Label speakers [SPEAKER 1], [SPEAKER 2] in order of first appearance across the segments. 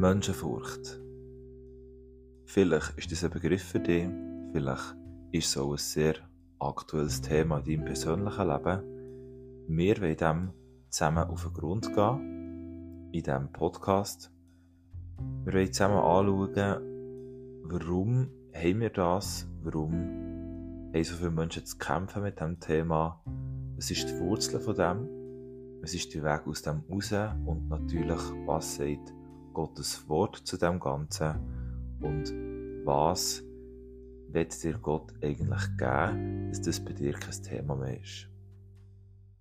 [SPEAKER 1] Menschenfurcht. Vielleicht ist das ein Begriff für dich, vielleicht ist es auch ein sehr aktuelles Thema in deinem persönlichen Leben. Wir wollen dem zusammen auf den Grund gehen, in diesem Podcast. Wir wollen zusammen anschauen, warum haben wir das, warum haben so viele Menschen zu kämpfen mit diesem Thema, was ist die Wurzel von dem, was ist der Weg aus dem raus und natürlich, was sagt Gottes Wort zu dem Ganzen und was wird dir Gott eigentlich geben, dass das bei dir kein Thema mehr ist.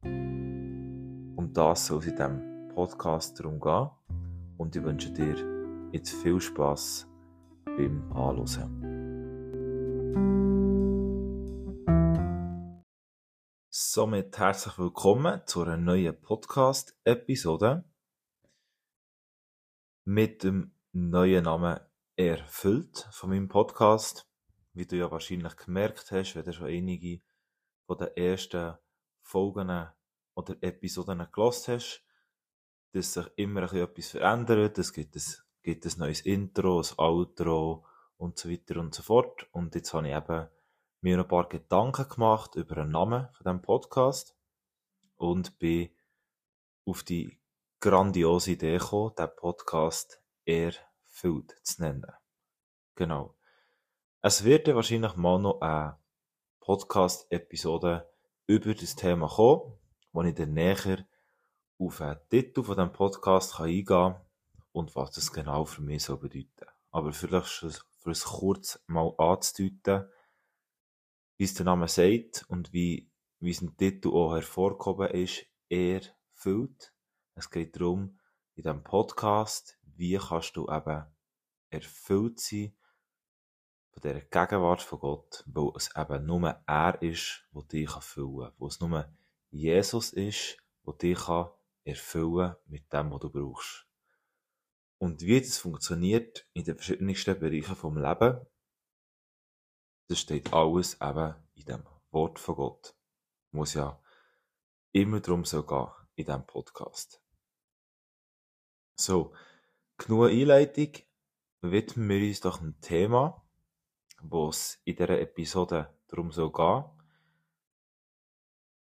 [SPEAKER 1] Um das soll es in diesem Podcast darum gehen und ich wünsche dir jetzt viel Spaß beim Anhören. Somit herzlich willkommen zu einer neuen Podcast-Episode mit dem neuen Namen Erfüllt von meinem Podcast. Wie du ja wahrscheinlich gemerkt hast, wenn du schon einige von den ersten Folgen oder Episoden gelost hast, dass sich immer etwas verändert. Es gibt ein, gibt ein neues Intro, ein Outro und so weiter und so fort. Und jetzt habe ich eben mir ein paar Gedanken gemacht über den Namen von diesem Podcast und bin auf die grandiose Idee gekommen, den Podcast erfüllt zu nennen. Genau. Es wird ja wahrscheinlich mal noch eine Podcast-Episode über das Thema kommen, wo ich dann näher auf den Titel von dem Podcast kann eingehen kann und was das genau für mich so bedeutet. Aber vielleicht für es kurz mal anzudeuten, wie es der Name sagt und wie, wie es im Titel auch hervorgehoben ist, erfüllt es geht darum, in diesem Podcast, wie kannst du eben erfüllt sein von dieser Gegenwart von Gott, weil es eben nur er ist, der dich erfüllen kann. Wo es nur Jesus ist, der dich erfüllen kann mit dem, was du brauchst. Und wie das funktioniert in den verschiedensten Bereichen vom Leben, das steht alles eben in dem Wort von Gott. Muss ja immer darum so gehen in diesem Podcast. So, genug Einleitung. Widmen wir uns doch einem Thema, wo es in dieser Episode darum soll gehen.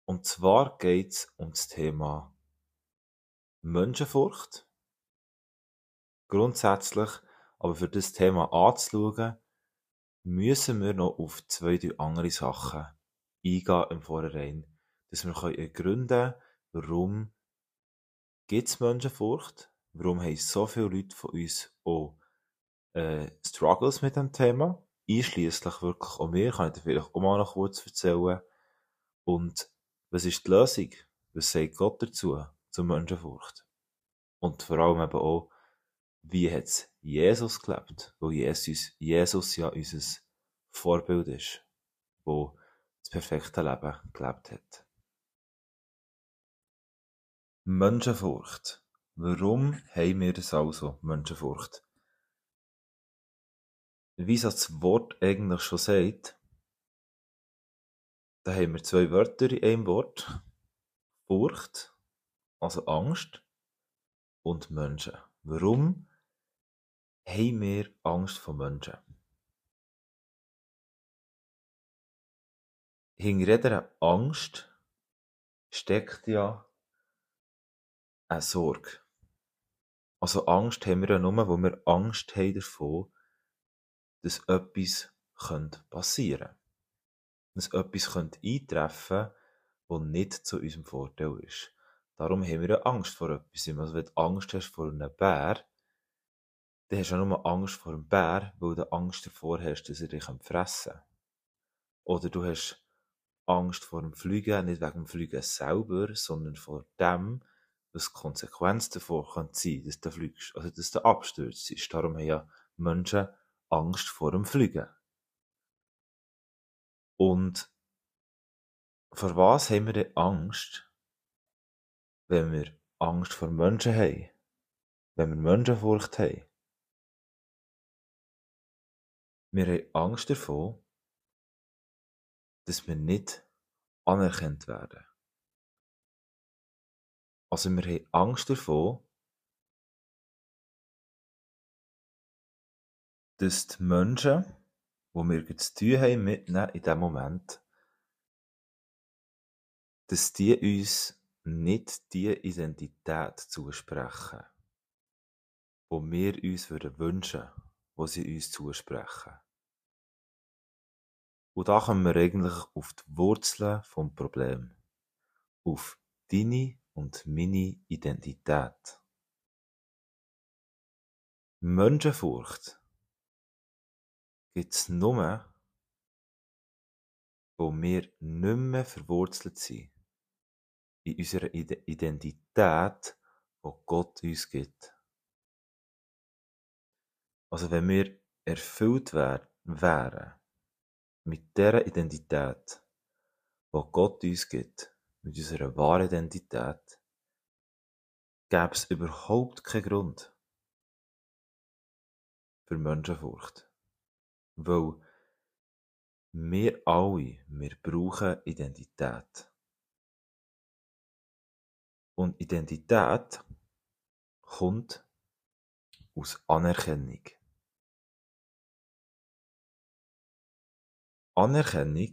[SPEAKER 1] Und zwar geht es um das Thema Menschenfurcht. Grundsätzlich, aber für das Thema anzuschauen, müssen wir noch auf zwei, drei andere Sachen eingehen im Vorhinein, dass wir ergründen können, warum gibt es Menschenfurcht warum haben so viele Leute von uns auch äh, Struggles mit dem Thema, einschließlich wirklich auch mir, kann ich dir vielleicht auch mal noch kurz erzählen. Und was ist die Lösung? Was sagt Gott dazu, zur Menschenfurcht? Und vor allem eben auch, wie hat Jesus gelebt? Wo Jesus, Jesus ja unser Vorbild ist, wo das perfekte Leben gelebt hat. Menschenfurcht. Warum haben wir das also, Menschenfurcht? Wie das Wort eigentlich schon sagt, da haben wir zwei Wörter in einem Wort. Furcht, also Angst, und Menschen. Warum haben wir Angst vor Menschen? Hinter jeder Angst steckt ja eine Sorge. Also Angst haben wir ja nur, wo wir Angst haben davon, dass etwas passieren könnte. Dass etwas eintreffen könnte, das nicht zu unserem Vorteil ist. Darum haben wir ja Angst vor etwas. Also wenn du Angst hast vor einem Bär, dann hast du ja nur Angst vor einem Bär, weil du Angst davor hast, dass er dich fressen kann. Oder du hast Angst vor dem Fliegen, nicht wegen dem Fliegen selber, sondern vor dem, was die Konsequenz davon könnte sein, dass du fliegst, also dass du abstürzt ist. Darum haben ja Menschen Angst vor dem Fliegen. Und vor was haben wir denn Angst, wenn wir Angst vor Menschen haben? Wenn wir Menschenfurcht haben? Wir haben Angst davon, dass wir nicht anerkannt werden. Also wir haben Angst davon, dass die Menschen, die wir zu tun haben mitnehmen in diesem Moment, dass die uns nicht die Identität zusprechen, die wir uns würden wünschen, wo sie uns zusprechen. Und da kommen wir eigentlich auf die Wurzeln vom Problem. Auf deine und meine Identität. Menschenfurcht gibt es nur, wo wir nicht mehr verwurzelt sind in unserer Identität, die Gott uns gibt. Also wenn wir erfüllt wären mit der Identität, die Gott uns gibt, mit unserer wahren Identität, gäbe es überhaupt keinen Grund für Menschenfurcht. Weil wir alle, wir brauchen Identität. Und Identität kommt aus Anerkennung. Anerkennung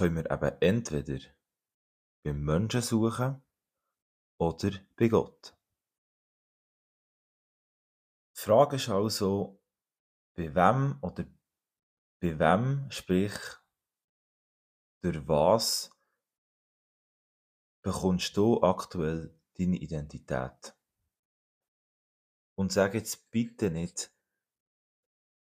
[SPEAKER 1] können wir eben entweder beim Menschen suchen oder bei Gott. Die Frage ist also, bei wem oder bei wem, sprich, durch was bekommst du aktuell deine Identität? Und sag jetzt bitte nicht,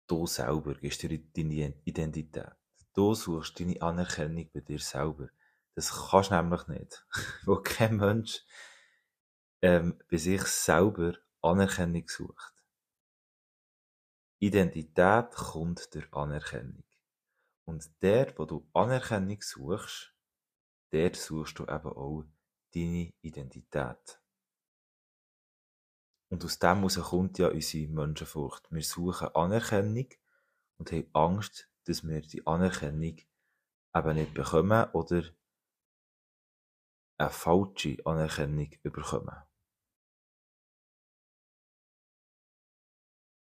[SPEAKER 1] du selber gibst dir deine Identität. Du suchst deine Anerkennung bei dir selber. Das kannst du nämlich nicht. Wo kein Mensch ähm, bei sich selber Anerkennung sucht. Identität kommt durch Anerkennung. Und der, wo du Anerkennung suchst, dort suchst du eben auch deine Identität. Und aus dem heraus kommt ja unsere Menschenfurcht. Wir suchen Anerkennung und haben Angst, dass wir die Anerkennung eben nicht bekommen oder eine falsche Anerkennung bekommen.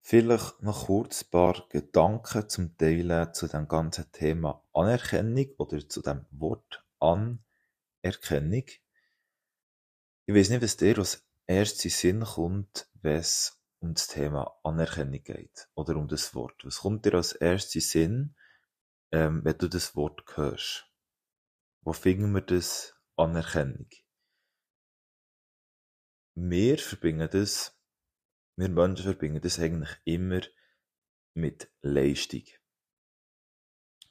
[SPEAKER 1] Vielleicht noch kurz ein paar Gedanken zum Teilen zu dem ganzen Thema Anerkennung oder zu dem Wort Anerkennung. Ich weiß nicht, was dir als erstes Sinn kommt, wenn es um das Thema Anerkennung geht oder um das Wort. Was kommt dir als erstes Sinn, ähm, wenn du das Wort hörst? Wo finden wir das Anerkennung? Wir verbinden das wir Menschen verbinden das eigentlich immer mit Leistung.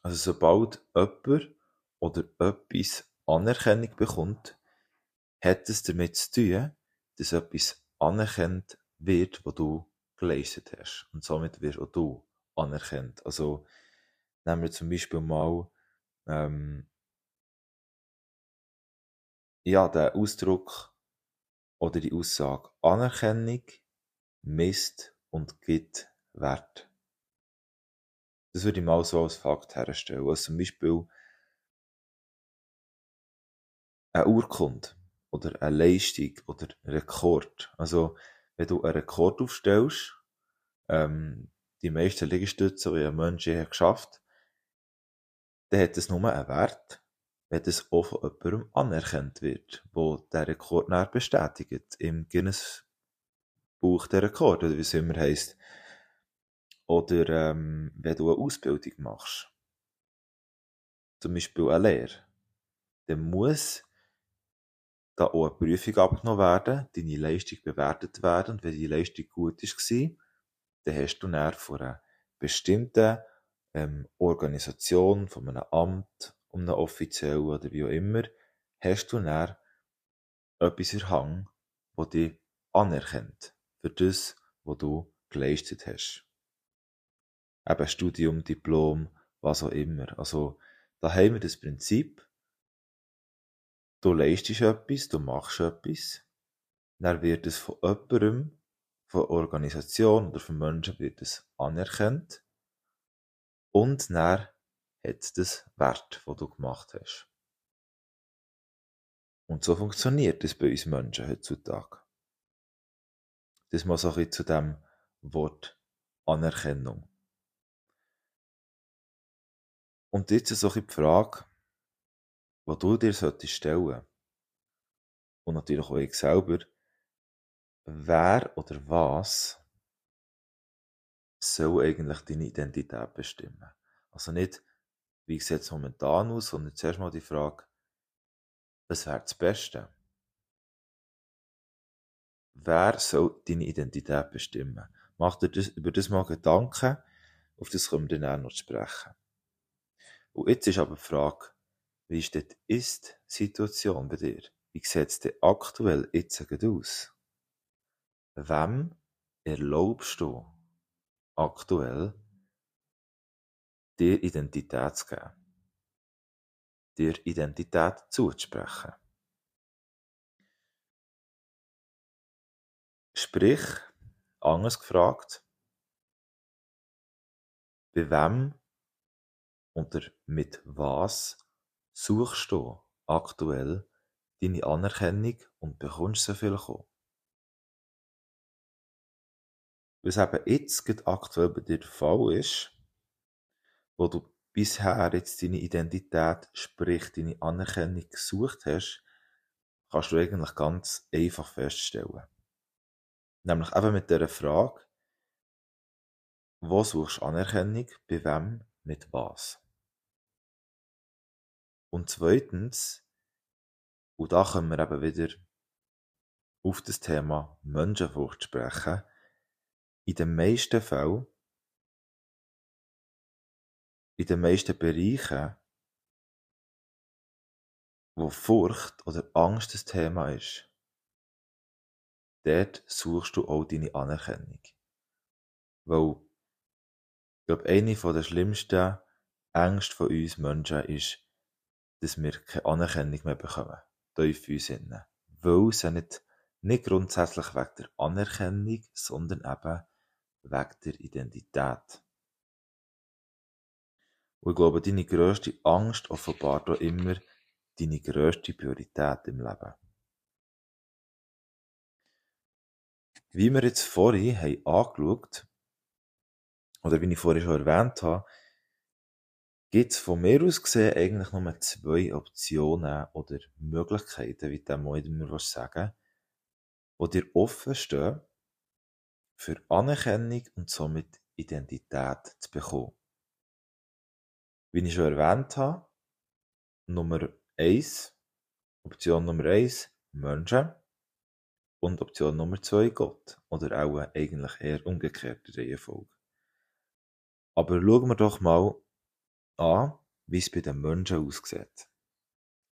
[SPEAKER 1] Also sobald jemand oder etwas Anerkennung bekommt, hat es damit zu tun, dass etwas anerkannt wird, was du geleistet hast. Und somit wirst auch du anerkannt. Also nehmen wir zum Beispiel mal ähm, ja, den Ausdruck oder die Aussage Anerkennung misst und gibt Wert. Das würde ich mal so als Fakt herstellen. Also zum Beispiel eine Urkunde oder eine Leistung oder ein Rekord. Also, wenn du einen Rekord aufstellst, ähm, die meisten Liegestütze, die ein Mensch je geschafft dann hat es nur einen Wert, wenn das auch von jemandem anerkannt wird, wo der Rekord näher bestätigt im Guinness Buch der Rekord, oder wie es immer heisst. Oder ähm, wenn du eine Ausbildung machst, zum Beispiel eine Lehre, dann muss da auch eine Prüfung abgenommen werden, deine Leistung bewertet werden. Und wenn die Leistung gut war, dann hast du dann von einer bestimmten ähm, Organisation, von einem Amt, um einen offiziellen oder wie auch immer, hast du dann etwas erhangen, das dich anerkennt für das, was du geleistet hast. Eben Studium, Diplom, was auch immer. Also, da haben wir das Prinzip, du leistest etwas, du machst etwas, dann wird es von jemandem, von Organisation oder von Menschen wird es anerkannt und dann hat es das Wert, was du gemacht hast. Und so funktioniert es bei uns Menschen heutzutage. Das mal so ein bisschen zu dem Wort Anerkennung. Und jetzt so ein die Frage, die du dir solltest stellen und natürlich auch ich selber, wer oder was soll eigentlich deine Identität bestimmen? Also nicht, wie sieht es momentan aus, sondern zuerst mal die Frage, was wäre das Beste? Wer soll deine Identität bestimmen? Mach dir das, über das mal Gedanken, auf das kommen wir dann noch zu sprechen. Und jetzt ist aber die Frage, wie ist die Ist-Situation bei dir? Wie sieht es denn aktuell jetzt aus? Wem erlaubst du aktuell, dir Identität zu geben? Dir Identität zuzusprechen? Sprich, anders gefragt, bei wem oder mit was suchst du aktuell deine Anerkennung und bekommst so viel kommen? Was eben jetzt gerade aktuell bei dir der Fall ist, wo du bisher jetzt deine Identität, sprich deine Anerkennung gesucht hast, kannst du eigentlich ganz einfach feststellen. Nämlich eben mit der Frage, wo suchst du Anerkennung, bei wem, mit was? Und zweitens, und da können wir eben wieder auf das Thema Menschenfurcht sprechen, in den meisten Fällen, in den meisten Bereichen, wo Furcht oder Angst das Thema ist, dort suchst du auch deine Anerkennung. Weil, ich glaube, eine der schlimmsten Ängste von uns Menschen ist, dass wir keine Anerkennung mehr bekommen. Tief in uns innen. Weil es ja nicht, nicht grundsätzlich wegen der Anerkennung, sondern eben wegen der Identität. Und ich glaube, deine grösste Angst offenbart auch immer deine grösste Priorität im Leben. Wie wir jetzt vorhin haben angeschaut, oder wie ich vorhin schon erwähnt habe, gibt es von mir aus gesehen eigentlich nur zwei Optionen oder Möglichkeiten, wie dem auch immer sagen die dir offen stehen, für Anerkennung und somit Identität zu bekommen. Wie ich schon erwähnt habe, Nummer eins, Option Nummer eins, Menschen und Option Nummer zwei, Gott. Oder auch eigentlich eher umgekehrte Reihenfolge. Aber schauen wir doch mal an, wie es bei den Menschen aussieht.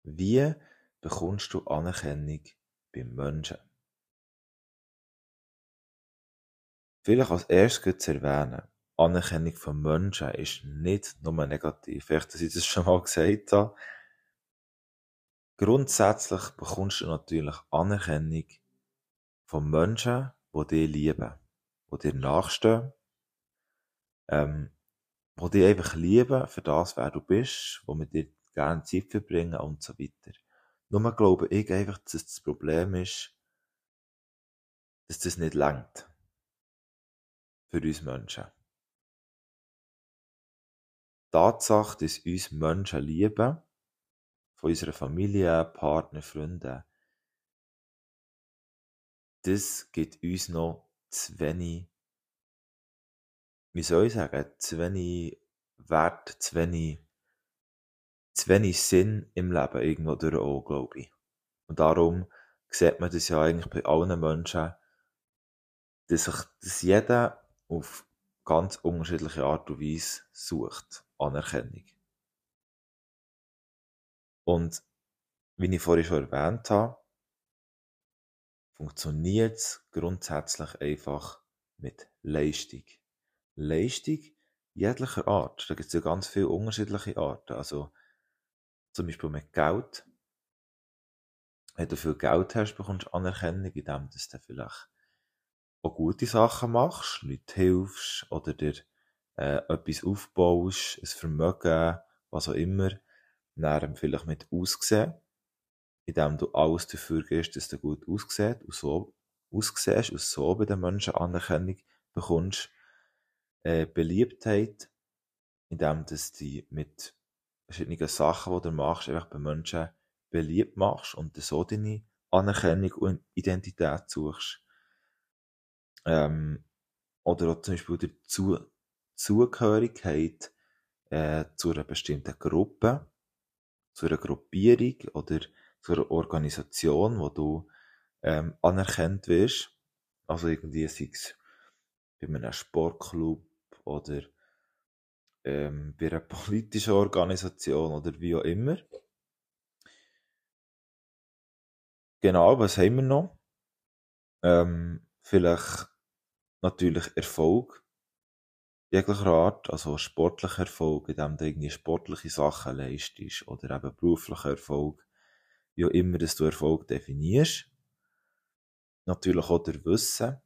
[SPEAKER 1] Wie bekommst du Anerkennung beim Menschen? Vielleicht als erstes zu erwähnen, Anerkennung von Menschen ist nicht nur negativ. Vielleicht, dass ich das schon mal gesagt habe. Grundsätzlich bekommst du natürlich Anerkennung von Menschen, die dich lieben, die dir nachstehen, ähm, die dich einfach lieben für das, wer du bist, wo mit dir gerne Zeit verbringen und so weiter. Nur glaube ich einfach, dass das Problem ist, dass das nicht langt. Für uns Menschen. Die Tatsache, dass uns Menschen lieben, von unserer Familie, Partner, Freunden, das gibt uns noch zu wenig wie soll ich sagen, zu wenig Wert, zu wenig, zu wenig Sinn im Leben irgendwo durch auch, glaube ich. Und darum sieht man das ja eigentlich bei allen Menschen, dass sich dass jeder auf ganz unterschiedliche Art und Weise sucht, Anerkennung. Und wie ich vorhin schon erwähnt habe, funktioniert es grundsätzlich einfach mit Leistung. Leistung jeglicher Art. Da gibt es ja ganz viele unterschiedliche Arten. Also zum Beispiel mit Geld. Wenn du viel Geld hast, bekommst du Anerkennung, indem du vielleicht auch gute Sachen machst, Leute hilfst oder dir äh, etwas aufbaust, ein Vermögen, was auch immer. Dann vielleicht mit Aussehen, indem du alles dafür gehst, dass du gut aussieht und so aussiehst und so bei den Menschen Anerkennung bekommst äh, Beliebtheit, indem du die mit verschiedenen Sachen, die du machst, einfach bei Menschen beliebt machst und so deine Anerkennung und Identität suchst. Ähm, oder auch zum Beispiel die Zu Zugehörigkeit äh, zu einer bestimmten Gruppe, zu einer Gruppierung oder zu einer Organisation, wo du ähm, anerkannt wirst. Also irgendwie sei es bei einem Sportclub oder ähm, bei einer politischen Organisation oder wie auch immer. Genau, was haben wir noch? Ähm, vielleicht natürlich Erfolg jeglicher Art, also sportlicher Erfolg, indem du irgendwie sportliche Sachen leistest oder eben beruflicher Erfolg, wie auch immer dass du Erfolg definierst. Natürlich auch der Wissen,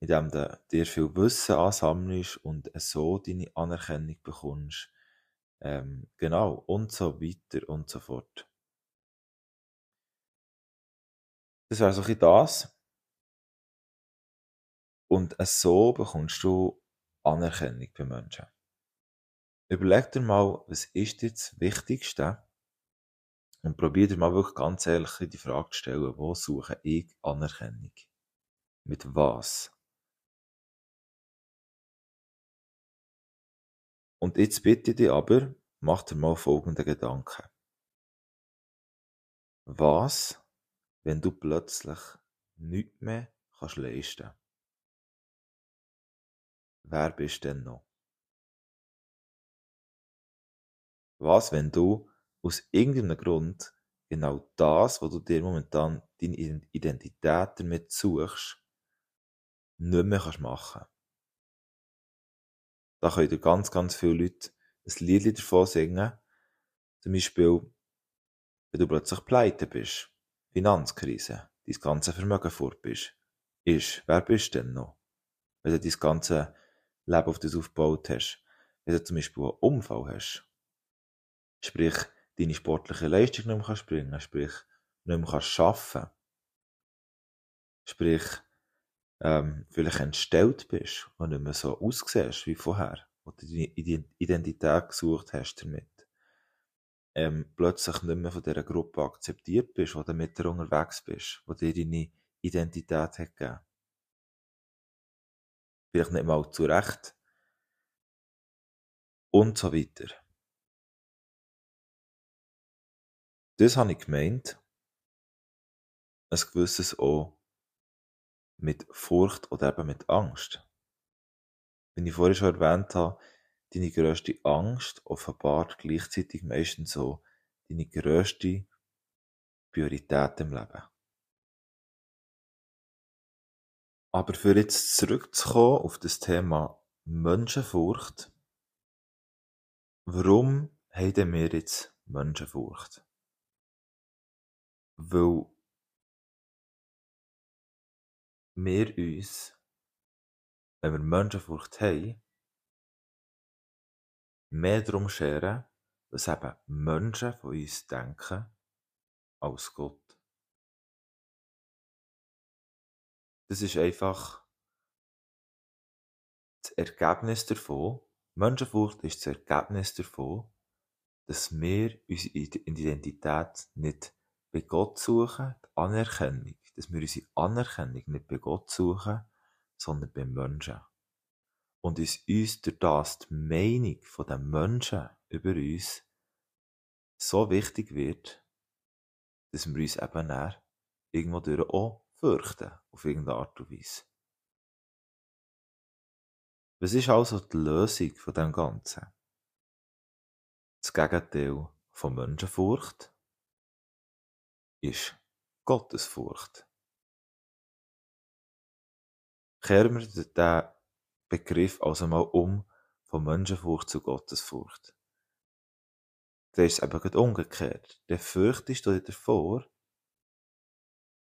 [SPEAKER 1] indem du dir viel Wissen ansammelst und so deine Anerkennung bekommst. Ähm, genau, und so weiter und so fort. Das wäre so ein das. Und so bekommst du Anerkennung bei Menschen. Überleg dir mal, was ist dir das Wichtigste? Und probier dir mal wirklich ganz ehrlich die Frage zu stellen, wo suche ich Anerkennung? Mit was? Und jetzt bitte ich dich aber, mach dir mal folgende Gedanken. Was, wenn du plötzlich nichts mehr kannst leisten? Wer bist denn noch? Was, wenn du aus irgendeinem Grund genau das, wo du dir momentan deine Identität damit suchst, nicht mehr kannst machen Da können dir ganz, ganz viele Leute ein Lied davon singen. Zum Beispiel, wenn du plötzlich pleite bist, Finanzkrise, dein ganze Vermögen fort bist, ist, wer bist denn noch? Wenn du dein ganze Leben auf das aufgebaut hast, wenn du zum Beispiel einen Unfall hast, sprich, deine sportliche Leistung nicht mehr kannst bringen, sprich, nicht mehr arbeiten, sprich, ähm, vielleicht entstellt bist und nicht mehr so aussiehst wie vorher, wo du deine Identität gesucht hast damit. Ähm, plötzlich nicht mehr von dieser Gruppe akzeptiert bist, wo du mit der unterwegs bist, wo dir deine Identität hat gegeben. Vielleicht nicht mal zurecht. Und so weiter. Das habe ich gemeint. Ein gewisses auch mit Furcht oder eben mit Angst. Wie ich vorhin schon erwähnt habe, deine grösste Angst offenbart gleichzeitig meistens so deine grösste Priorität im Leben. Aber für jetzt zurückzukommen auf das Thema Menschenfurcht, warum haben wir jetzt Menschenfurcht? Weil wir uns, wenn wir Menschenfurcht haben, mehr darum scheren, was eben Menschen von uns denken, als Gott. Das ist einfach das Ergebnis davon. Menschenfurcht ist das Ergebnis davon, dass wir unsere Identität nicht bei Gott suchen, die Anerkennung, dass wir unsere Anerkennung nicht bei Gott suchen, sondern bei Menschen. Und uns, uns durch das die Meinung der Menschen über uns so wichtig wird, dass wir uns eben dann irgendwo durch auch fürchten, auf irgendeine Art und Weise. Was ist also die Lösung von dem Ganzen? Das Gegenteil von Menschenfurcht ist Gottesfurcht. Kehren wir den Begriff also mal um von Menschenfurcht zu Gottesfurcht. Da ist es eben umgekehrt. Der fürchtest du dir davor,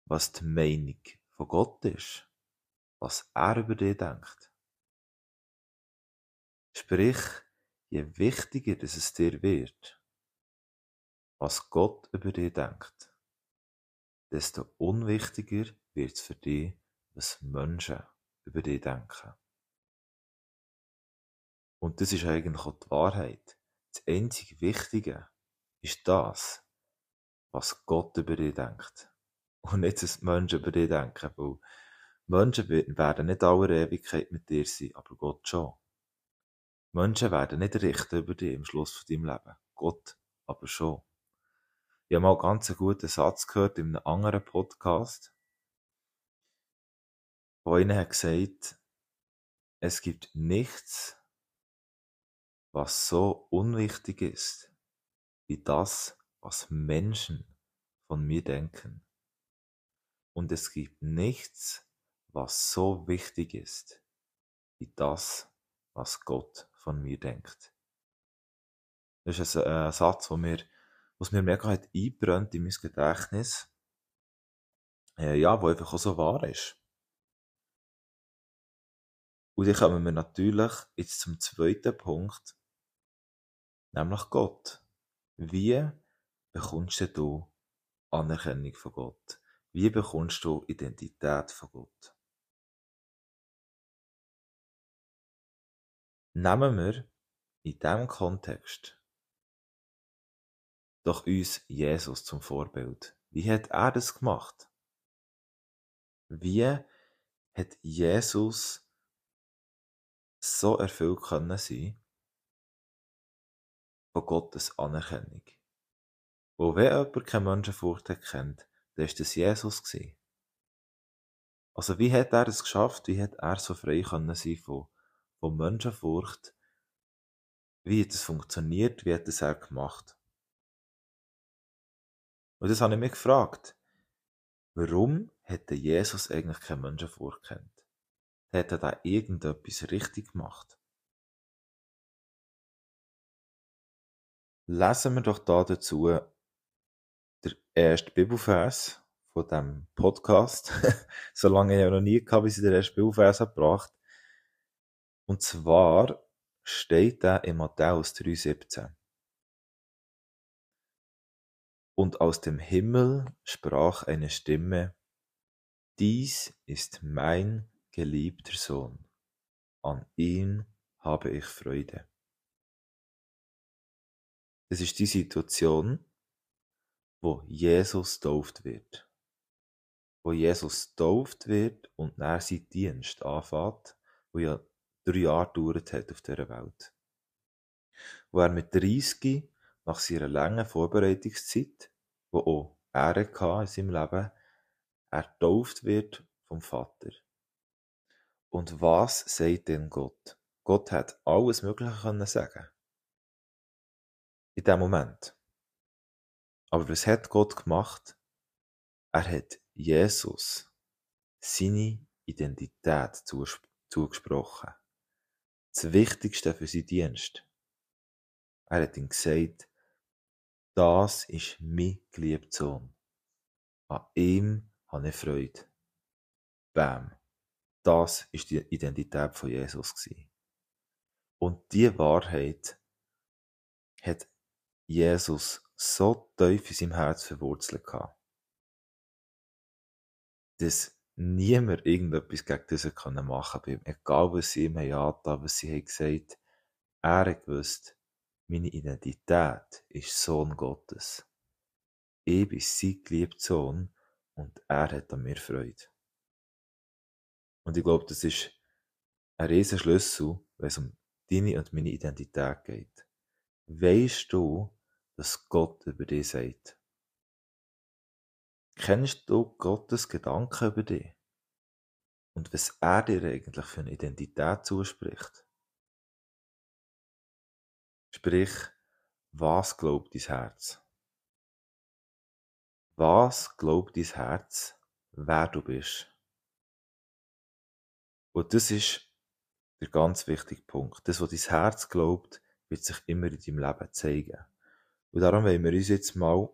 [SPEAKER 1] was die Meinung von Gott ist, was er über dich denkt. Sprich, je wichtiger dass es dir wird, was Gott über dich denkt, desto unwichtiger wird es für dich, was Menschen über dich denken. Und das ist eigentlich auch die Wahrheit. Das einzige Wichtige ist das, was Gott über dich denkt. Und nicht, dass Menschen über dich denken, weil Menschen werden nicht aller Ewigkeit mit dir sein, aber Gott schon. Menschen werden nicht richten über dich im Schluss von deinem Leben. Gott aber schon. Ich habe mal einen ganz guten Satz gehört in einem anderen Podcast, wo einer hat gesagt, es gibt nichts, was so unwichtig ist, wie das, was Menschen von mir denken. Und es gibt nichts, was so wichtig ist, wie das, was Gott von mir denkt. Das ist ein, ein Satz, wo mir, was mir mega hat eingebrannt in mein Gedächtnis. Äh, ja, wo einfach auch so wahr ist. Und dann kommen wir natürlich jetzt zum zweiten Punkt, nämlich Gott. Wie bekommst du Anerkennung von Gott? Wie bekommst du Identität von Gott? Nehmen wir in diesem Kontext doch uns Jesus zum Vorbild. Wie hat er das gemacht? Wie hat Jesus so erfüllt können sein von Gottes Anerkennung? Wo wenn jemand keine Menschenfurcht kennt, dann war das Jesus. Gewesen. Also wie hat er es geschafft? Wie hat er so frei können sein von von Menschenfurcht. Wie hat das funktioniert? Wie hat das er gemacht? Und das habe ich mich gefragt. Warum hätte Jesus eigentlich keine Menschenfurcht kennt? Hätte er da irgendetwas richtig gemacht? Lesen wir doch da dazu der erste Bibelvers von dem Podcast. so lange ich ja noch nie gehabt, bis ich den ersten Bibelvers gebracht und zwar steht da in Matthäus 3,17. Und aus dem Himmel sprach eine Stimme, dies ist mein geliebter Sohn, an ihm habe ich Freude. Es ist die Situation, wo Jesus tauft wird. Wo Jesus tauft wird und nach sein Dienst anfängt, wo ja drei Jahre gedauert hat auf dieser Welt. Wo er mit 30 nach seiner langen Vorbereitungszeit, wo auch er in seinem Leben, er tauft wird vom Vater. Und was sagt denn Gott? Gott hat alles Mögliche können sagen. In dem Moment. Aber was hat Gott gemacht? Er hat Jesus seine Identität zugesprochen das Wichtigste für seinen Dienst. Er hat ihm gesagt, das ist mein geliebter Sohn. An ihm habe ich Freude. Bam. Das ist die Identität von Jesus Und die Wahrheit hat Jesus so tief in seinem Herz verwurzelt gehabt, dass niemand irgendetwas gegen das machen können. Egal, was sie ihm haben was sie haben gesagt er hat gewusst, meine Identität ist Sohn Gottes. Ich bin sein geliebter Sohn und er hat an mir Freude. Und ich glaube, das ist ein riesen Schlüssel, wenn es um deine und meine Identität geht. Weißt du, dass Gott über dich sagt? Kennst du Gottes Gedanken über dich? Und was er dir eigentlich für eine Identität zuspricht? Sprich, was glaubt dein Herz? Was glaubt dein Herz, wer du bist? Und das ist der ganz wichtige Punkt. Das, was dein Herz glaubt, wird sich immer in deinem Leben zeigen. Und darum wollen wir uns jetzt mal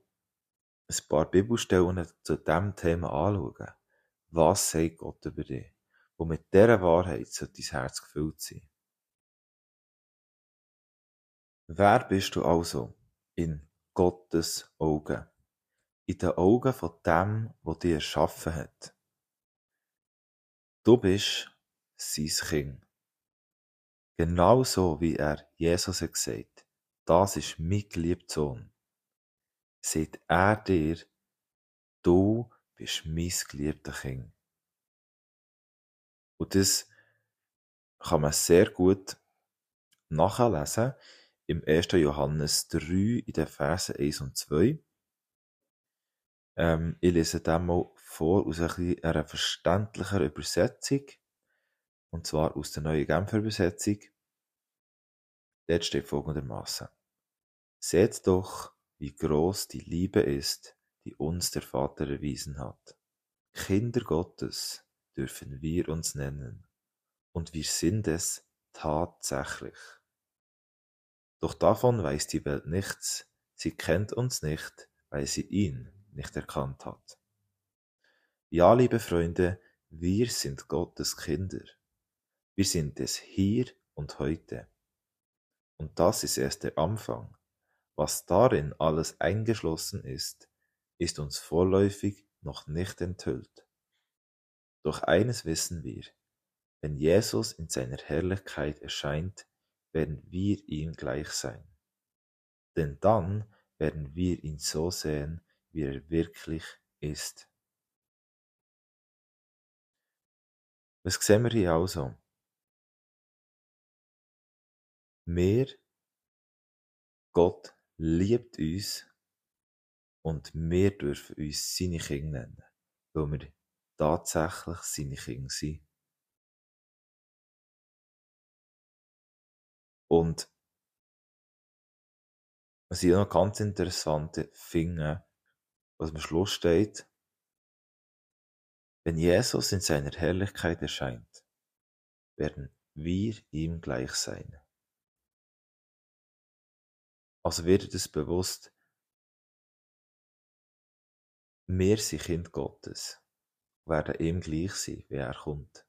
[SPEAKER 1] ein paar Bibelstellen zu diesem Thema anschauen. Was sagt Gott über dich? Und mit dieser Wahrheit sollte dein Herz gefüllt sein. Wer bist du also in Gottes Augen? In den Augen von dem, der dich erschaffen hat. Du bist sein Kind. Genauso wie er Jesus hat gesagt, das ist mein geliebter Sohn. Sagt er dir, du bist mein geliebter Kind. Und das kann man sehr gut nachlesen im 1. Johannes 3 in den Versen 1 und 2. Ähm, ich lese dem mal vor aus einer verständlicher Übersetzung. Und zwar aus der neuen Genfer Übersetzung. Dort steht folgendermaßen. Seht doch, wie groß die Liebe ist, die uns der Vater erwiesen hat. Kinder Gottes dürfen wir uns nennen. Und wir sind es tatsächlich. Doch davon weiß die Welt nichts. Sie kennt uns nicht, weil sie ihn nicht erkannt hat. Ja, liebe Freunde, wir sind Gottes Kinder. Wir sind es hier und heute. Und das ist erst der Anfang. Was darin alles eingeschlossen ist, ist uns vorläufig noch nicht enthüllt. Doch eines wissen wir, wenn Jesus in seiner Herrlichkeit erscheint, werden wir ihm gleich sein. Denn dann werden wir ihn so sehen, wie er wirklich ist. Was sehen wir hier also? Wir, Gott liebt uns und wir dürfen uns seine Kinder nennen, weil wir tatsächlich seine Kinder sind. Und was ich noch ganz interessant finde, was am Schluss steht, wenn Jesus in seiner Herrlichkeit erscheint, werden wir ihm gleich sein. Also wird es bewusst, wir sind Kind Gottes, werden ihm gleich sein, wie er kommt.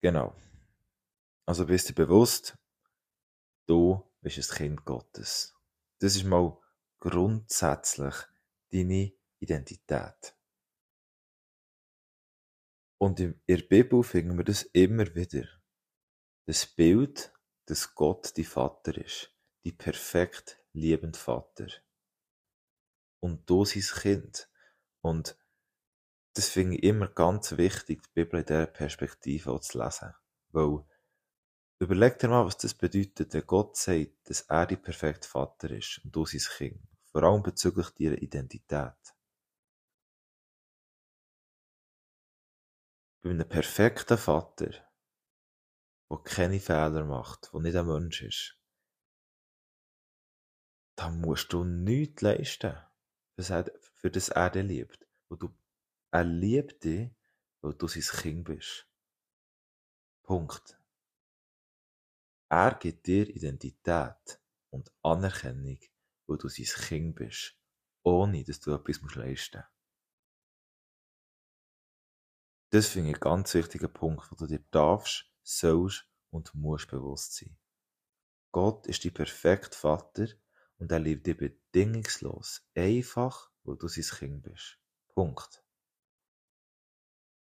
[SPEAKER 1] Genau. Also bist du bewusst, du bist ein Kind Gottes. Das ist mal grundsätzlich deine Identität. Und in der Bibel finden wir das immer wieder. Das Bild, dass Gott die Vater ist, die perfekt liebende Vater. Und du sein Kind. Und das finde ich immer ganz wichtig, die Bibel in dieser Perspektive auch zu lesen. Weil Überleg dir mal, was das bedeutet, wenn Gott sagt, dass er die perfekte Vater ist und du sein Kind. Vor allem bezüglich deiner Identität. Bei einem perfekten Vater, der keine Fehler macht, der nicht ein Mensch ist, dann musst du nichts leisten, für das er dich liebt. Wo du, er liebt dich, weil du sein Kind bist. Punkt. Er gibt dir Identität und Anerkennung, wo du sein Kind bist, ohne dass du etwas leisten musst. Das finde ich einen ganz wichtigen Punkt, wo du dir darfst, sollst und musst bewusst sein. Gott ist die perfekte Vater und er liebt dich bedingungslos, einfach, wo du sein Kind bist. Punkt.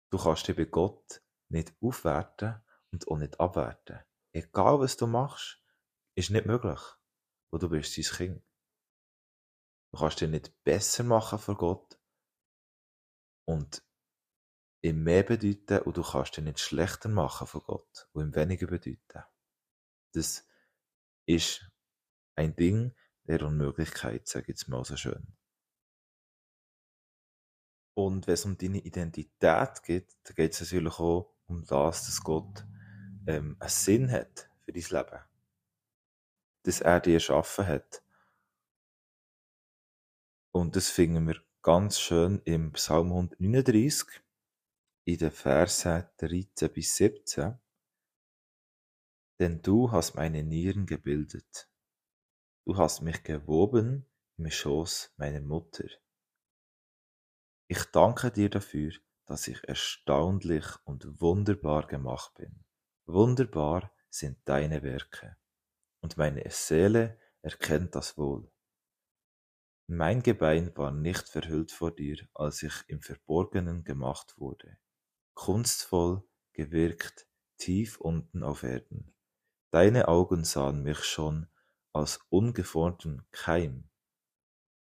[SPEAKER 1] Du kannst dich bei Gott nicht aufwerten und auch nicht abwerten. Egal was du machst, ist nicht möglich, wo du bist sein Kind. Du kannst dich nicht besser machen vor Gott und ihm mehr bedeuten und du kannst dich nicht schlechter machen vor Gott und ihm weniger bedeuten. Das ist ein Ding der Unmöglichkeit, sage ich jetzt mal so schön. Und wenn es um deine Identität geht, dann geht es natürlich auch um das, dass Gott ähm, einen Sinn hat für dein Leben. Dass er dir erschaffen hat. Und das finden wir ganz schön im Psalm 139, in den Versen 13 bis 17. Denn du hast meine Nieren gebildet. Du hast mich gewoben im Schoß meiner Mutter. Ich danke dir dafür, dass ich erstaunlich und wunderbar gemacht bin. Wunderbar sind deine Werke, und meine Seele erkennt das wohl. Mein Gebein war nicht verhüllt vor dir, als ich im Verborgenen gemacht wurde, kunstvoll gewirkt tief unten auf Erden. Deine Augen sahen mich schon als ungeformten Keim,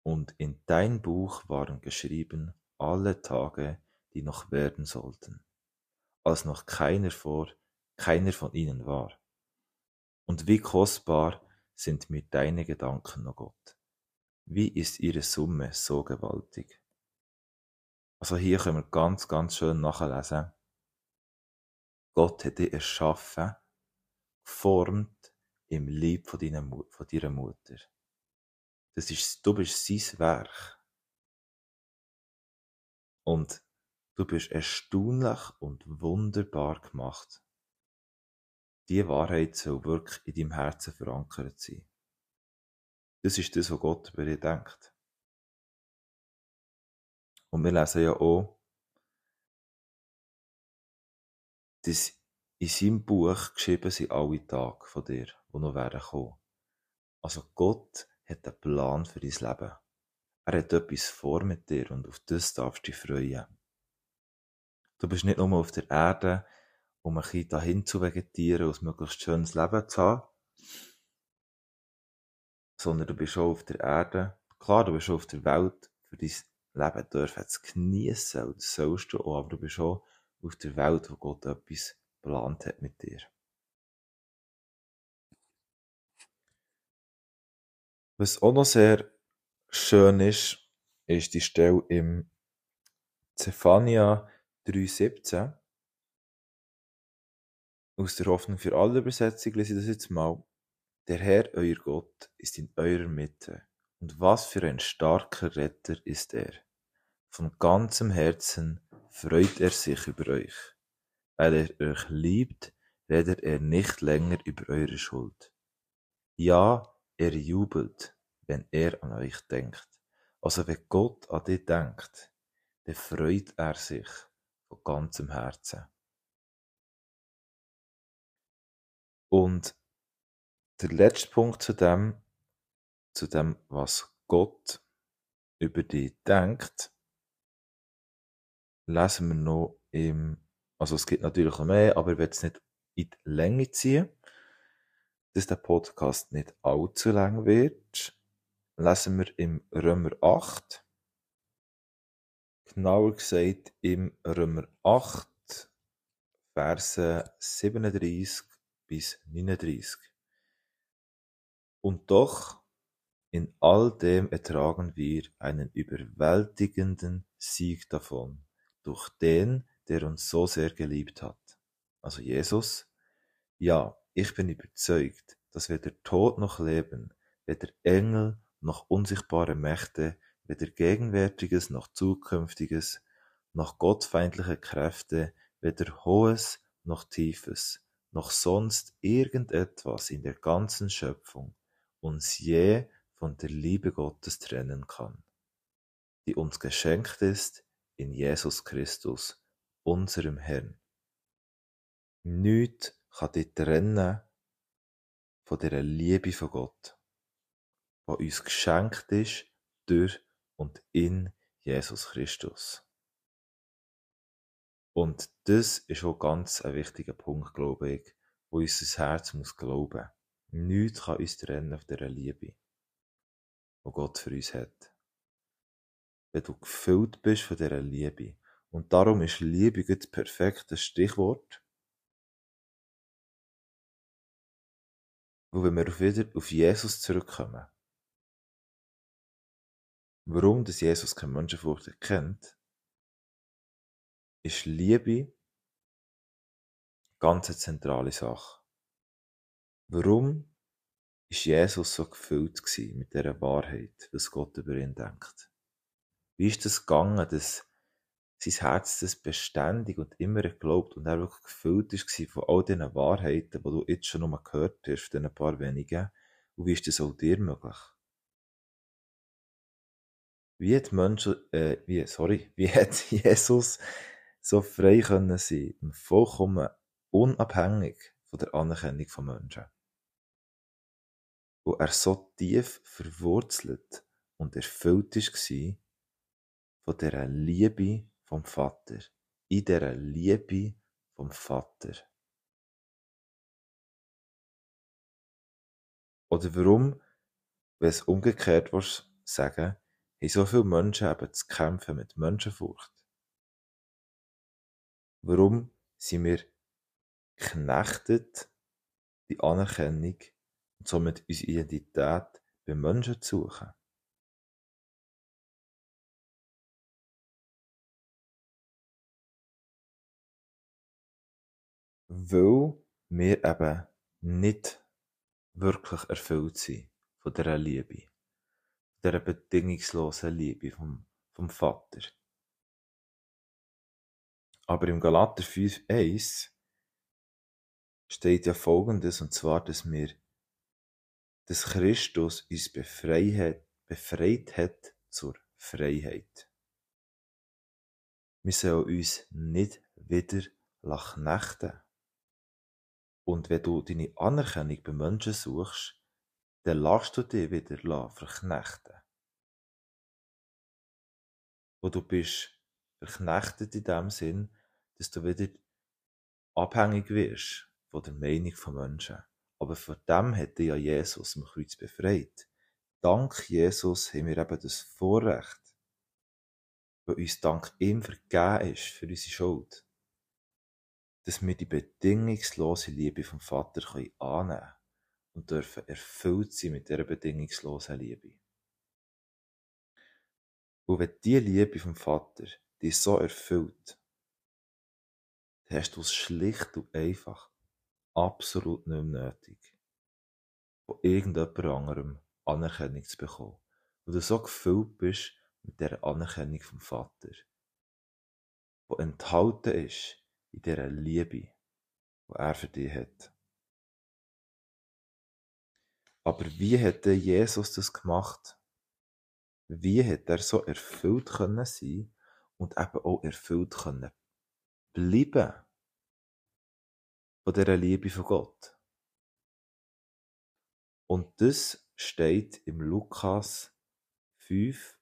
[SPEAKER 1] und in dein Buch waren geschrieben alle Tage, die noch werden sollten, als noch keiner vor, keiner von ihnen war. Und wie kostbar sind mir deine Gedanken, o oh Gott. Wie ist ihre Summe so gewaltig? Also hier können wir ganz, ganz schön nachlesen. Gott hat dich erschaffen, geformt im Lieb von, deiner, von deiner Mutter. Das ist, du bist sein Werk. Und du bist erstaunlich und wunderbar gemacht. Die Wahrheit soll wirklich in deinem Herzen verankert sein. Das ist das, was Gott über dich denkt. Und wir lesen ja auch, dass in seinem Buch geschrieben sind alle Tage von dir, die noch werden kommen. Also Gott hat einen Plan für dein Leben. Er hat etwas vor mit dir und auf das darfst du dich freuen. Du bist nicht nur auf der Erde, um ein bisschen dahin zu vegetieren und ein möglichst schönes Leben zu haben, sondern du bist auch auf der Erde. Klar, du bist auch auf der Welt, für dein Leben dürfen zu geniessen, und das sollst du auch, aber du bist auch auf der Welt, wo Gott etwas geplant hat mit dir. Was auch noch sehr schön ist, ist die Stelle im Zephania 3,17. Aus der Hoffnung für alle Übersetzung lese ich das jetzt mal. Der Herr, euer Gott, ist in eurer Mitte. Und was für ein starker Retter ist er. Von ganzem Herzen freut er sich über euch. Weil er euch liebt, redet er nicht länger über eure Schuld. Ja, er jubelt, wenn er an euch denkt. Also wenn Gott an dich denkt, dann freut er sich von ganzem Herzen. Und der letzte Punkt zu dem, zu dem, was Gott über dich denkt, lesen wir noch im, also es gibt natürlich noch mehr, aber ich will es nicht in die Länge ziehen, dass der Podcast nicht allzu lang wird, lesen wir im Römer 8, genauer gesagt im Römer 8, Verse 37 bis 39. Und doch, in all dem ertragen wir einen überwältigenden Sieg davon, durch den, der uns so sehr geliebt hat. Also Jesus, ja, ich bin überzeugt, dass weder Tod noch Leben, weder Engel noch unsichtbare Mächte, weder Gegenwärtiges noch Zukünftiges, noch gottfeindliche Kräfte, weder Hohes noch Tiefes, noch sonst irgendetwas in der ganzen Schöpfung uns je von der Liebe Gottes trennen kann, die uns geschenkt ist in Jesus Christus, unserem Herrn. Nichts kann dich trennen von der Liebe von Gott, die uns geschenkt ist durch und in Jesus Christus. Und das ist auch ganz ein wichtiger Punkt, glaube ich, wo unser Herz muss glauben. Nichts kann uns trennen von dieser Liebe, die Gott für uns hat. Wenn du gefüllt bist von dieser Liebe. Und darum ist Liebe das perfekte Stichwort. Wo wir wieder auf Jesus zurückkommen, warum das Jesus kein Menschenfurcht erkennt, ist Liebe ganz eine zentrale Sache. Warum ist Jesus so gefüllt mit dieser Wahrheit, was Gott über ihn denkt? Wie ist das gegangen, dass sein Herz das beständig und immer geglaubt und er wirklich gefüllt ist von all diesen Wahrheiten, die du jetzt schon mal gehört hast, von diesen paar wenigen. Und wie ist das auch dir möglich? Wie hat Menschen, äh, wie, sorry, wie hat Jesus so frei können sein vollkommen unabhängig von der Anerkennung von Menschen? Wo er so tief verwurzelt und erfüllt war von dieser Liebe vom Vater. In dieser Liebe vom Vater. Oder warum, wenn es umgekehrt was sagen, haben so viele Menschen eben zu kämpfen mit Menschenfurcht? Warum sind wir knechtet, die Anerkennung und somit unsere Identität bei Menschen zu suchen? Weil wir eben nicht wirklich erfüllt sind von dieser Liebe, dieser bedingungslosen Liebe vom, vom Vater. Aber im Galater 5,1 steht ja folgendes, und zwar, dass wir, dass Christus uns befreit, hat zur Freiheit. Wir sollen uns nicht wieder knechten. Und wenn du deine Anerkennung bei Menschen suchst, dann lässt du dich wieder verknechten. Wo du bist verknechtet in dem Sinn, dass du wieder abhängig wirst von der Meinung von Menschen. Aber von dem hat ja Jesus am Kreuz befreit. Dank Jesus haben wir eben das Vorrecht, weil uns dank ihm vergeben ist für unsere Schuld, dass wir die bedingungslose Liebe vom Vater annehmen können und dürfen erfüllt sein mit dieser bedingungslosen Liebe. Und wenn diese Liebe vom Vater dich so erfüllt, dann hast du es schlicht und einfach absolut nicht mehr nötig, von irgendjemand anderem Anerkennung zu bekommen. Weil du so gefüllt bist mit dieser Anerkennung vom Vater, die enthalten ist in dieser Liebe, die er für dich hat. Aber wie hat Jesus das gemacht? Wie hat er so erfüllt können sein und eben auch erfüllt können bleiben von dieser Liebe von Gott? Und das steht im Lukas 5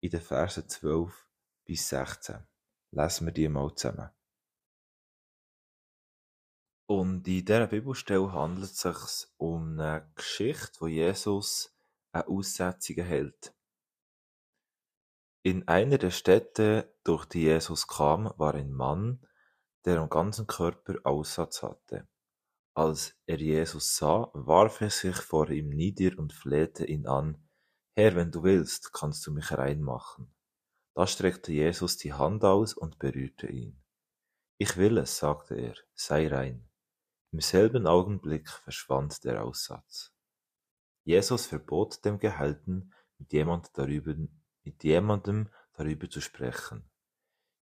[SPEAKER 1] in den Versen 12 bis 16. Lesen wir die mal zusammen. Und in dieser Bibelstelle handelt es sich um eine Geschichte, wo Jesus eine Aussetzung hält. In einer der Städte, durch die Jesus kam, war ein Mann, der am ganzen Körper Aussatz hatte. Als er Jesus sah, warf er sich vor ihm nieder und flehte ihn an, Herr, wenn du willst, kannst du mich reinmachen. Da streckte Jesus die Hand aus und berührte ihn. Ich will es, sagte er, sei rein. Im selben Augenblick verschwand der Aussatz. Jesus verbot dem Gehalten, mit, jemand darüber, mit jemandem darüber zu sprechen.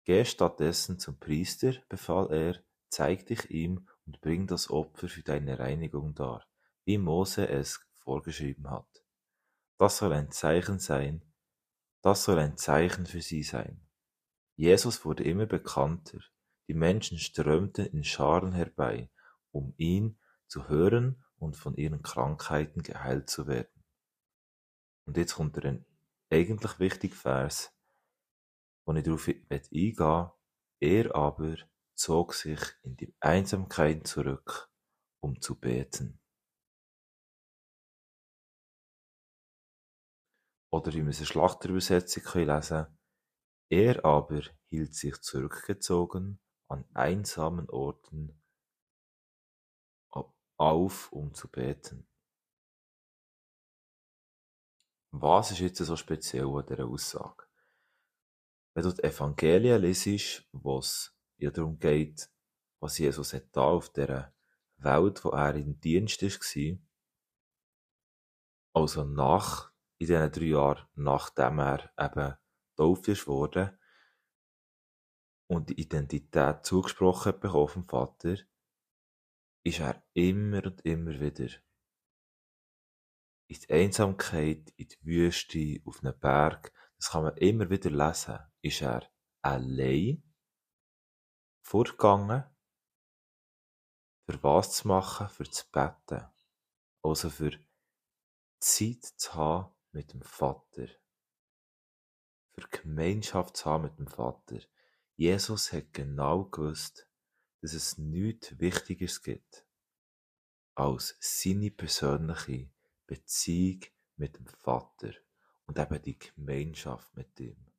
[SPEAKER 1] Geh stattdessen zum Priester, befahl er, zeig dich ihm und bring das Opfer für deine Reinigung dar, wie Mose es vorgeschrieben hat. Das soll ein Zeichen sein, das soll ein Zeichen für sie sein. Jesus wurde immer bekannter, die Menschen strömten in Scharen herbei, um ihn zu hören und von ihren Krankheiten geheilt zu werden. Und jetzt kommt er ein eigentlich wichtiger Vers, wo ich darauf eingehen Er aber zog sich in die Einsamkeit zurück, um zu beten. Oder wie wir es in Schlachterübersetzung lesen Er aber hielt sich zurückgezogen an einsamen Orten auf, um zu beten. Was ist jetzt so speziell an dieser Aussage? Wenn du die Evangelien lesest, wo es ja darum geht, was Jesus hat da auf dieser Welt, wo er in Dienst war, also nach, in diesen drei Jahren, nachdem er eben getauft ist worden und die Identität zugesprochen bekommen vom Vater, ist er immer und immer wieder in die Einsamkeit, in die Wüste, auf einem Berg, das kann man immer wieder lesen, ist er allein vorgegangen, für was zu machen, für zu beten. Also für Zeit zu haben mit dem Vater. Für Gemeinschaft zu haben mit dem Vater. Jesus hat genau gewusst, dass es nichts Wichtigeres gibt, als seine persönliche Beziehung mit dem Vater und eben die Gemeinschaft mit ihm.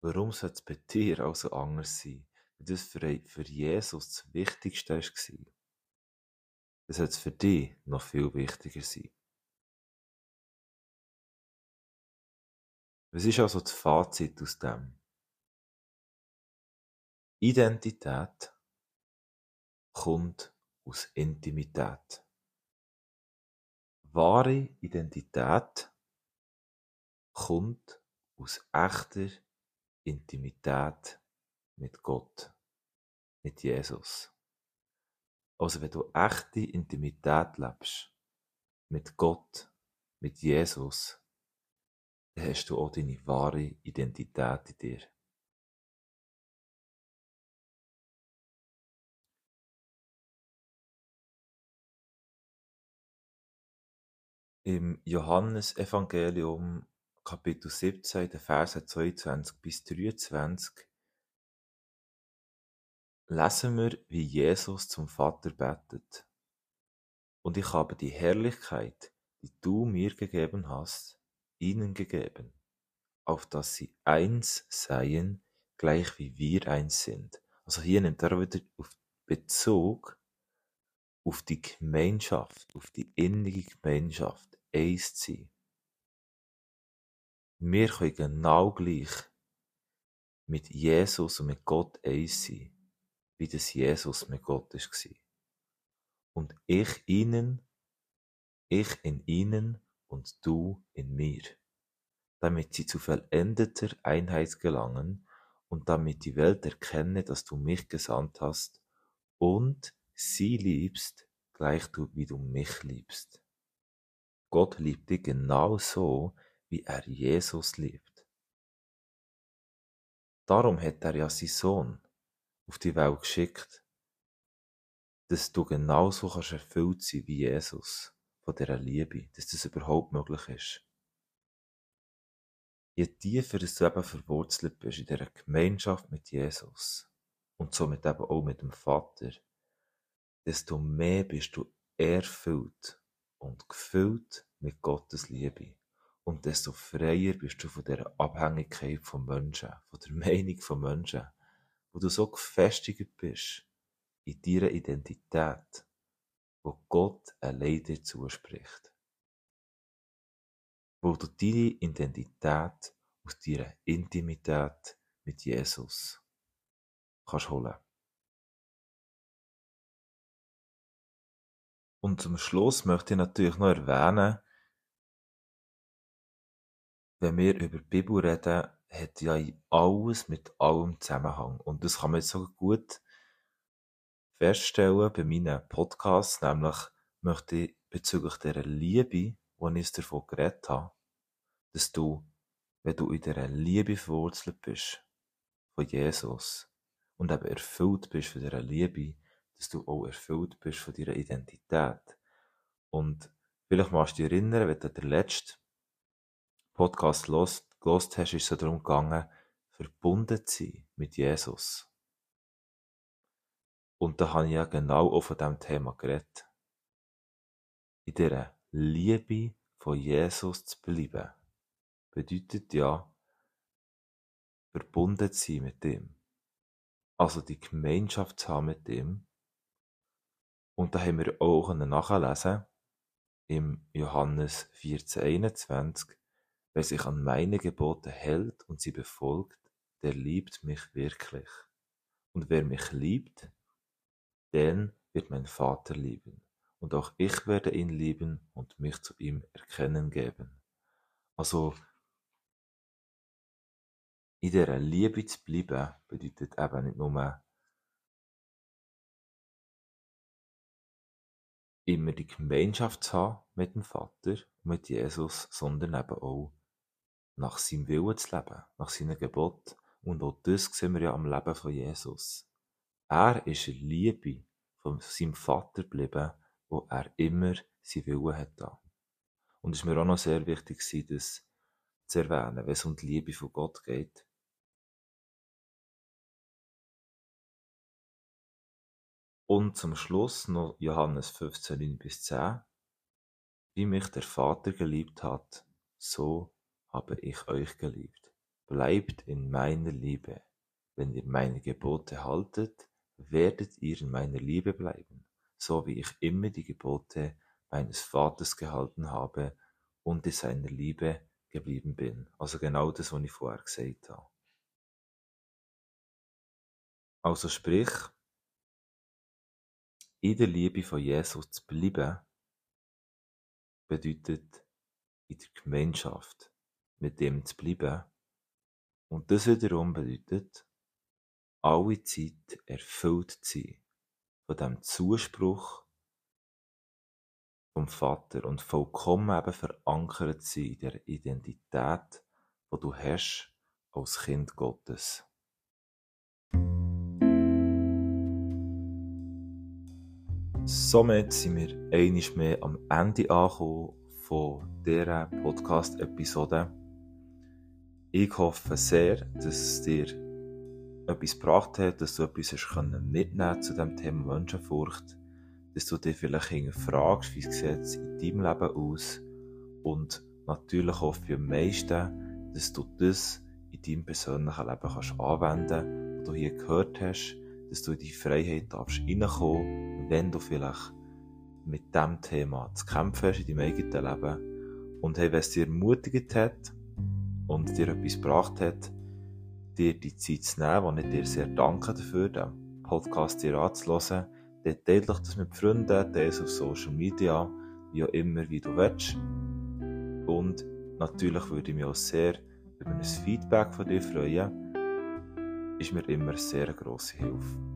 [SPEAKER 1] Warum soll es bei dir also anders sein, wenn das für, für Jesus das Wichtigste war? Dann soll es für dich noch viel wichtiger sein. Was ist also das Fazit aus dem? Identität kommt aus Intimität. Wahre Identität kommt aus echter Intimität mit Gott, mit Jesus. Also wenn du echte Intimität lebst mit Gott, mit Jesus, dann hast du auch deine wahre Identität in dir. Im Johannesevangelium Kapitel 17, der Verse 22 bis 23, lesen wir, wie Jesus zum Vater betet. Und ich habe die Herrlichkeit, die du mir gegeben hast, ihnen gegeben, auf dass sie eins seien, gleich wie wir eins sind. Also hier nimmt er wieder auf Bezug auf die Gemeinschaft, auf die innige Gemeinschaft, eins sein. Wir können genau gleich mit Jesus und mit Gott eins sein, wie das Jesus mit Gott war. Und ich ihnen, ich in ihnen und du in mir, damit sie zu vollendeter Einheit gelangen und damit die Welt erkenne, dass du mich gesandt hast und sie liebst, gleich wie du mich liebst. Gott liebt dich genau so, wie er Jesus liebt. Darum hat er ja seinen Sohn auf die Welt geschickt, dass du genauso kannst erfüllt sein wie Jesus von dieser Liebe, dass das überhaupt möglich ist. Je tiefer du eben verwurzelt bist in dieser Gemeinschaft mit Jesus und somit eben auch mit dem Vater, desto mehr bist du erfüllt und gefüllt mit Gottes Liebe. Und desto freier bist du von der Abhängigkeit von Menschen, von der Meinung von Menschen, wo du so gefestigt bist in deiner Identität, wo Gott allein dir zuspricht. Wo du deine Identität aus deiner Intimität mit Jesus kannst holen. Und zum Schluss möchte ich natürlich noch erwähnen, wenn wir über die Bibel reden, hat ja alles mit allem Zusammenhang. Und das kann man jetzt so gut feststellen bei meinen Podcasts, nämlich möchte ich bezüglich dieser Liebe, die ich davon geredet habe, dass du, wenn du in dieser Liebe verwurzelt bist, von Jesus, und eben erfüllt bist von dieser Liebe, dass du auch erfüllt bist von deiner Identität. Und vielleicht magst du dich erinnern, wenn du den letzten Podcast gelost, hast, ist es darum gegangen, verbunden zu sein mit Jesus. Und da habe ich ja genau auch von diesem Thema geredet. In dieser Liebe von Jesus zu bleiben, bedeutet ja, verbunden zu sein mit ihm. Also die Gemeinschaft zu haben mit ihm. Und da haben wir auch nachlesen im Johannes 14,21, wer sich an meine Gebote hält und sie befolgt, der liebt mich wirklich. Und wer mich liebt, den wird mein Vater lieben, und auch ich werde ihn lieben und mich zu ihm erkennen geben. Also, in dieser Liebe zu bleiben, bedeutet eben nicht nur immer die Gemeinschaft zu haben mit dem Vater und mit Jesus, sondern eben auch nach seinem Willen zu leben, nach seinem Gebot. Und auch das sehen wir ja am Leben von Jesus. Er ist in Liebe von seinem Vater geblieben, wo er immer sein Willen hat. Und es ist mir auch noch sehr wichtig, das zu erwähnen, wenn es um die Liebe von Gott geht. Und zum Schluss noch Johannes 15, 9 bis 10. Wie mich der Vater geliebt hat, so habe ich euch geliebt. Bleibt in meiner Liebe. Wenn ihr meine Gebote haltet, werdet ihr in meiner Liebe bleiben, so wie ich immer die Gebote meines Vaters gehalten habe und in seiner Liebe geblieben bin. Also genau das, was ich vorher gesagt habe. Also sprich, in der Liebe von Jesus zu bleiben, bedeutet in der Gemeinschaft mit dem zu bleiben. Und das wiederum bedeutet, alle Zeit erfüllt zu sein von dem Zuspruch vom Vater und vollkommen eben verankert zu sein in der Identität, die du hast als Kind Gottes. Somit sind wir einiges mehr am Ende angekommen von dieser Podcast-Episode. Ich hoffe sehr, dass es dir etwas gebracht hat, dass du etwas hast mitnehmen zu dem Thema Menschenfurcht, dass du dir vielleicht fragst, wie sieht es in deinem Leben aus und natürlich hoffe ich am meisten, dass du das in deinem persönlichen Leben kannst anwenden, was du hier gehört hast, dass du in die Freiheit darfst wenn du vielleicht mit dem Thema zu kämpfen hast in deinem eigenen Leben. Und hey, wenn es dir ermutigt hat und dir etwas gebracht hat, dir die Zeit zu nehmen, und ich dir sehr danke dafür, den Podcast dir anzuhören, dann teile doch das mit Freunden, teile es auf Social Media, wie auch immer, wie du willst. Und natürlich würde ich mich auch sehr über ein Feedback von dir freuen ist mir immer sehr grosse Hilfe.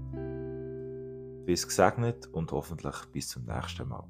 [SPEAKER 1] Bis gesegnet und hoffentlich bis zum nächsten Mal.